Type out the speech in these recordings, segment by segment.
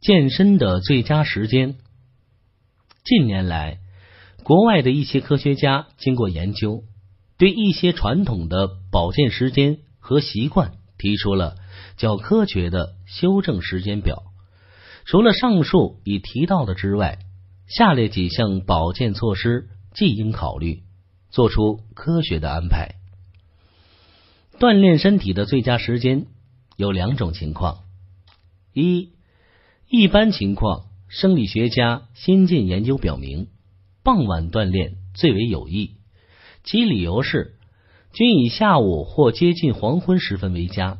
健身的最佳时间。近年来，国外的一些科学家经过研究，对一些传统的保健时间和习惯提出了较科学的修正时间表。除了上述已提到的之外，下列几项保健措施既应考虑，做出科学的安排。锻炼身体的最佳时间有两种情况：一、一般情况，生理学家新近研究表明，傍晚锻炼最为有益，其理由是，均以下午或接近黄昏时分为佳，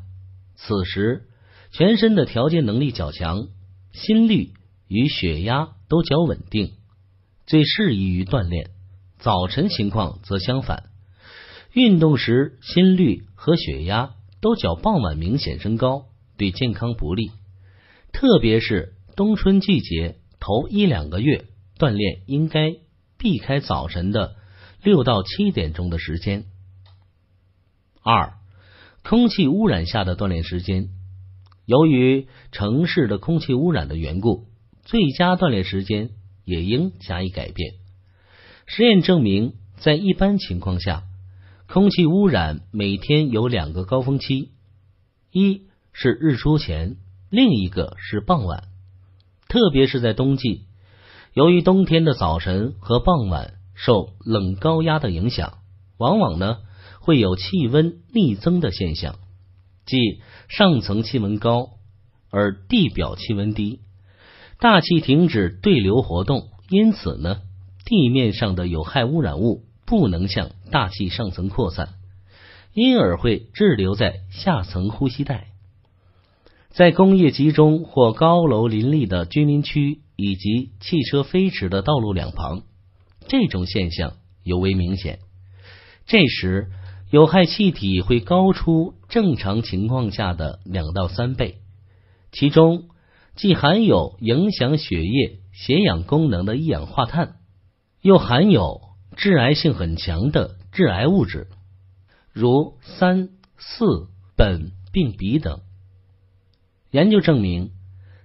此时全身的调节能力较强。心率与血压都较稳定，最适宜于锻炼。早晨情况则相反，运动时心率和血压都较傍晚明显升高，对健康不利。特别是冬春季节头一两个月，锻炼应该避开早晨的六到七点钟的时间。二，空气污染下的锻炼时间。由于城市的空气污染的缘故，最佳锻炼时间也应加以改变。实验证明，在一般情况下，空气污染每天有两个高峰期，一是日出前，另一个是傍晚。特别是在冬季，由于冬天的早晨和傍晚受冷高压的影响，往往呢会有气温逆增的现象。即上层气温高，而地表气温低，大气停止对流活动，因此呢，地面上的有害污染物不能向大气上层扩散，因而会滞留在下层呼吸带。在工业集中或高楼林立的居民区以及汽车飞驰的道路两旁，这种现象尤为明显。这时。有害气体会高出正常情况下的两到三倍，其中既含有影响血液血氧功能的一氧化碳，又含有致癌性很强的致癌物质，如三、四、苯并芘等。研究证明，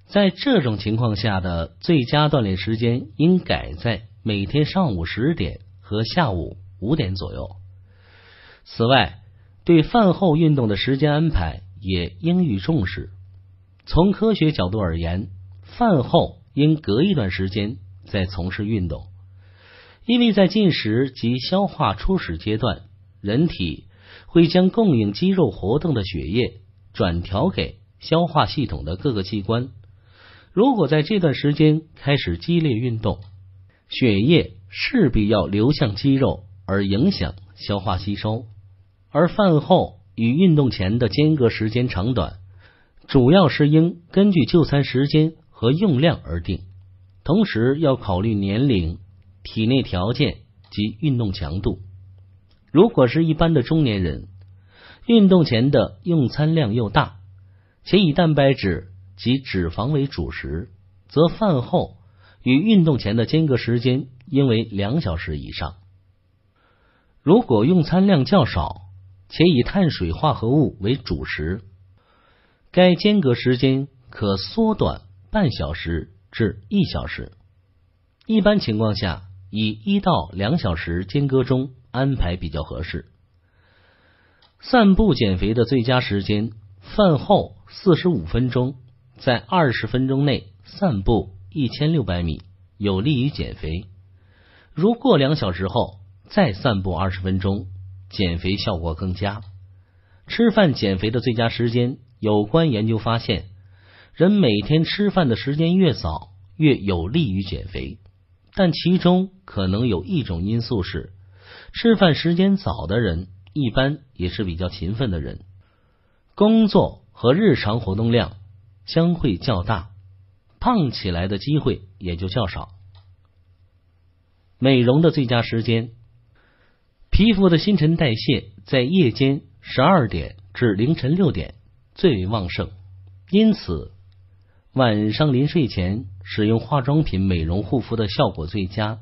在这种情况下的最佳锻炼时间应改在每天上午十点和下午五点左右。此外，对饭后运动的时间安排也应予重视。从科学角度而言，饭后应隔一段时间再从事运动，因为在进食及消化初始阶段，人体会将供应肌肉活动的血液转调给消化系统的各个器官。如果在这段时间开始激烈运动，血液势必要流向肌肉，而影响消化吸收。而饭后与运动前的间隔时间长短，主要是应根据就餐时间和用量而定，同时要考虑年龄、体内条件及运动强度。如果是一般的中年人，运动前的用餐量又大，且以蛋白质及脂肪为主食，则饭后与运动前的间隔时间应为两小时以上。如果用餐量较少，且以碳水化合物为主食，该间隔时间可缩短半小时至一小时。一般情况下，以一到两小时间隔中安排比较合适。散步减肥的最佳时间：饭后四十五分钟，在二十分钟内散步一千六百米，有利于减肥。如过两小时后再散步二十分钟。减肥效果更佳。吃饭减肥的最佳时间，有关研究发现，人每天吃饭的时间越早，越有利于减肥。但其中可能有一种因素是，吃饭时间早的人，一般也是比较勤奋的人，工作和日常活动量将会较大，胖起来的机会也就较少。美容的最佳时间。皮肤的新陈代谢在夜间十二点至凌晨六点最为旺盛，因此晚上临睡前使用化妆品美容护肤的效果最佳，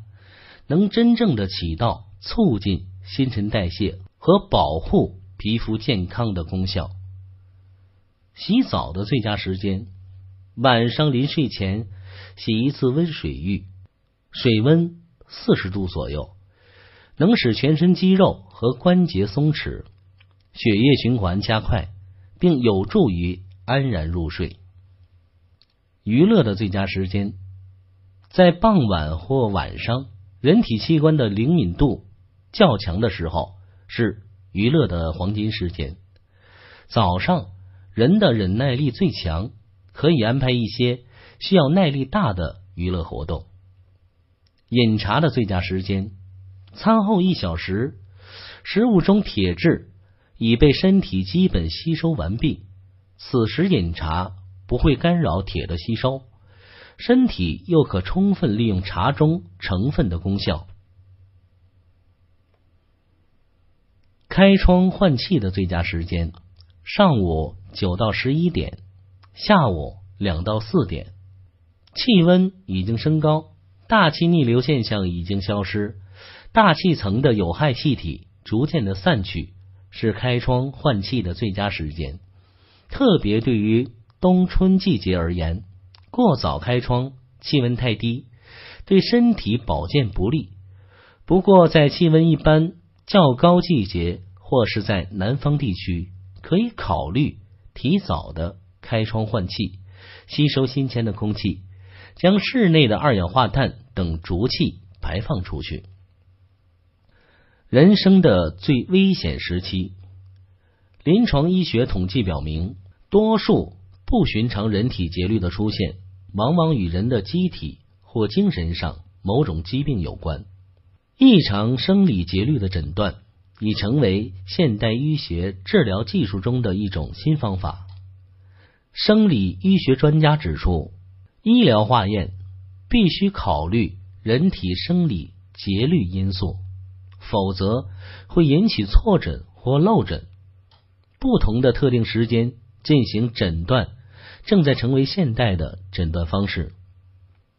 能真正的起到促进新陈代谢和保护皮肤健康的功效。洗澡的最佳时间，晚上临睡前洗一次温水浴，水温四十度左右，能使全身肌肉和关节松弛，血液循环加快，并有助于安然入睡。娱乐的最佳时间在傍晚或晚上，人体器官的灵敏度较强的时候是娱乐的黄金时间。早上人的忍耐力最强。可以安排一些需要耐力大的娱乐活动。饮茶的最佳时间，餐后一小时，食物中铁质已被身体基本吸收完毕，此时饮茶不会干扰铁的吸收，身体又可充分利用茶中成分的功效。开窗换气的最佳时间，上午九到十一点。下午两到四点，气温已经升高，大气逆流现象已经消失，大气层的有害气体逐渐的散去，是开窗换气的最佳时间。特别对于冬春季节而言，过早开窗，气温太低，对身体保健不利。不过，在气温一般较高季节，或是在南方地区，可以考虑提早的。开窗换气，吸收新鲜的空气，将室内的二氧化碳等浊气排放出去。人生的最危险时期，临床医学统计表明，多数不寻常人体节律的出现，往往与人的机体或精神上某种疾病有关。异常生理节律的诊断已成为现代医学治疗技术中的一种新方法。生理医学专家指出，医疗化验必须考虑人体生理节律因素，否则会引起错诊或漏诊。不同的特定时间进行诊断，正在成为现代的诊断方式。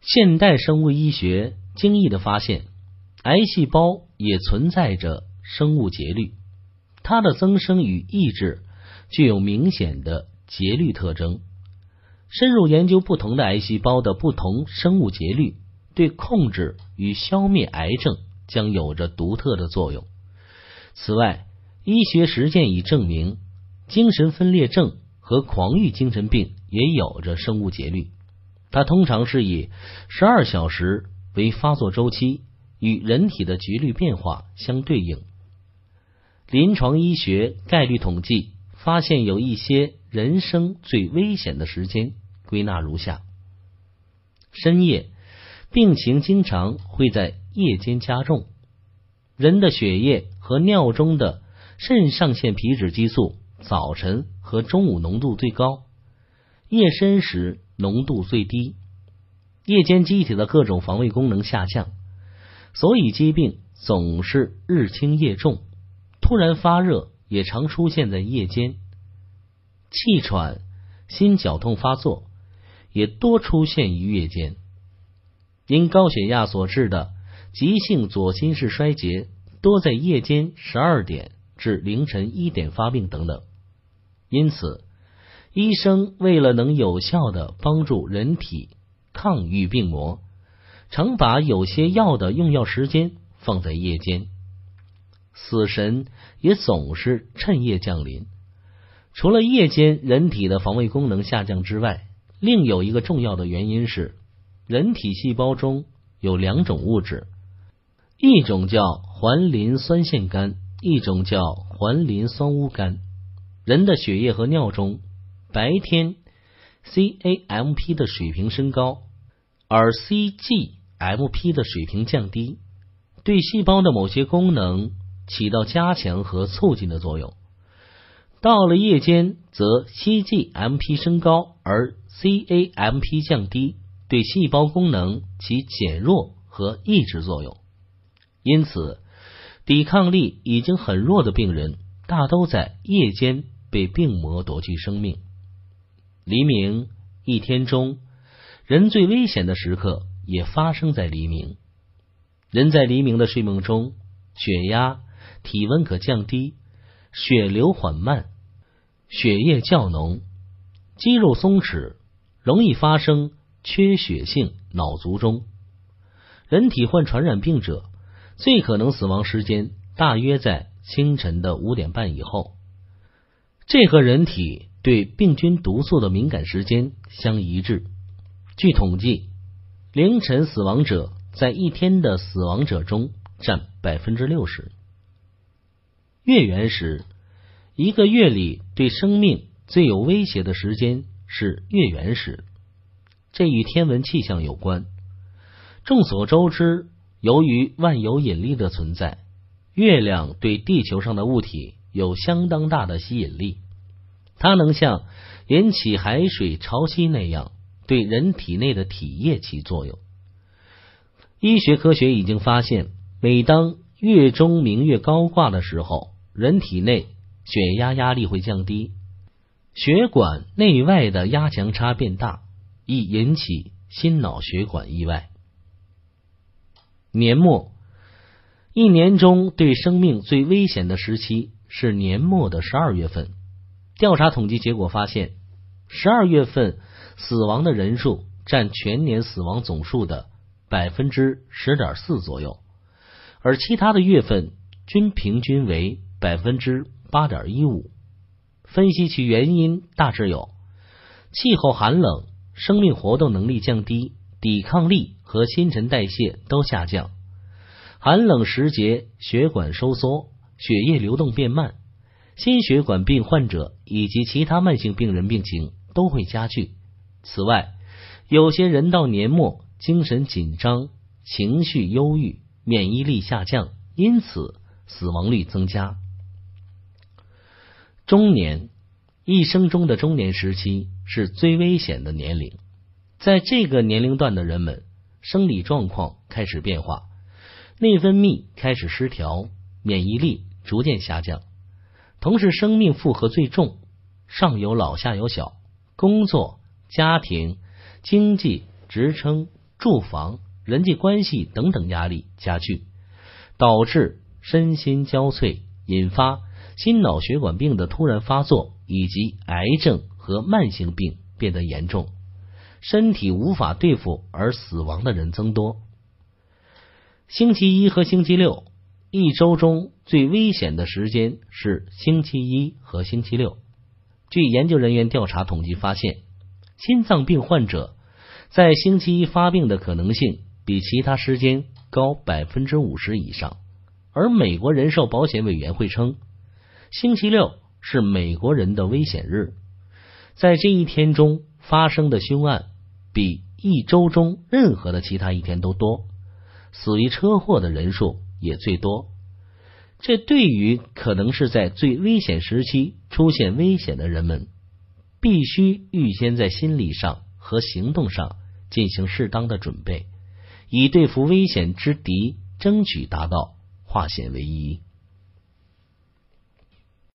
现代生物医学惊异的发现，癌细胞也存在着生物节律，它的增生与抑制具有明显的。节律特征，深入研究不同的癌细胞的不同生物节律，对控制与消灭癌症将有着独特的作用。此外，医学实践已证明，精神分裂症和狂欲精神病也有着生物节律。它通常是以十二小时为发作周期，与人体的节律变化相对应。临床医学概率统计发现，有一些。人生最危险的时间归纳如下：深夜，病情经常会在夜间加重。人的血液和尿中的肾上腺皮质激素早晨和中午浓度最高，夜深时浓度最低。夜间机体的各种防卫功能下降，所以疾病总是日轻夜重。突然发热也常出现在夜间。气喘、心绞痛发作也多出现于夜间，因高血压所致的急性左心室衰竭多在夜间十二点至凌晨一点发病等等。因此，医生为了能有效的帮助人体抗御病魔，常把有些药的用药时间放在夜间。死神也总是趁夜降临。除了夜间人体的防卫功能下降之外，另有一个重要的原因是，人体细胞中有两种物质，一种叫环磷酸腺苷，一种叫环磷酸钨苷。人的血液和尿中，白天 cAMP 的水平升高，而 cGMP 的水平降低，对细胞的某些功能起到加强和促进的作用。到了夜间，则 cGMP 升高，而 cAMP 降低，对细胞功能起减弱和抑制作用。因此，抵抗力已经很弱的病人，大都在夜间被病魔夺去生命。黎明一天中，人最危险的时刻也发生在黎明。人在黎明的睡梦中，血压、体温可降低，血流缓慢。血液较浓，肌肉松弛，容易发生缺血性脑卒中。人体患传染病者最可能死亡时间大约在清晨的五点半以后，这和人体对病菌毒素的敏感时间相一致。据统计，凌晨死亡者在一天的死亡者中占百分之六十。月圆时，一个月里对生命最有威胁的时间是月圆时，这与天文气象有关。众所周知，由于万有引力的存在，月亮对地球上的物体有相当大的吸引力，它能像引起海水潮汐那样对人体内的体液起作用。医学科学已经发现，每当月中明月高挂的时候，人体内血压压力会降低，血管内外的压强差变大，易引起心脑血管意外。年末，一年中对生命最危险的时期是年末的十二月份。调查统计结果发现，十二月份死亡的人数占全年死亡总数的百分之十点四左右，而其他的月份均平均为百分之八点一五。分析其原因，大致有：气候寒冷，生命活动能力降低，抵抗力。和新陈代谢都下降，寒冷时节血管收缩，血液流动变慢，心血管病患者以及其他慢性病人病情都会加剧。此外，有些人到年末精神紧张、情绪忧郁、免疫力下降，因此死亡率增加。中年一生中的中年时期是最危险的年龄，在这个年龄段的人们。生理状况开始变化，内分泌开始失调，免疫力逐渐下降，同时生命负荷最重，上有老下有小，工作、家庭、经济、职称、住房、人际关系等等压力加剧，导致身心交瘁，引发心脑血管病的突然发作，以及癌症和慢性病变得严重。身体无法对付而死亡的人增多。星期一和星期六一周中最危险的时间是星期一和星期六。据研究人员调查统计发现，心脏病患者在星期一发病的可能性比其他时间高百分之五十以上。而美国人寿保险委员会称，星期六是美国人的危险日，在这一天中发生的凶案。比一周中任何的其他一天都多，死于车祸的人数也最多。这对于可能是在最危险时期出现危险的人们，必须预先在心理上和行动上进行适当的准备，以对付危险之敌，争取达到化险为夷。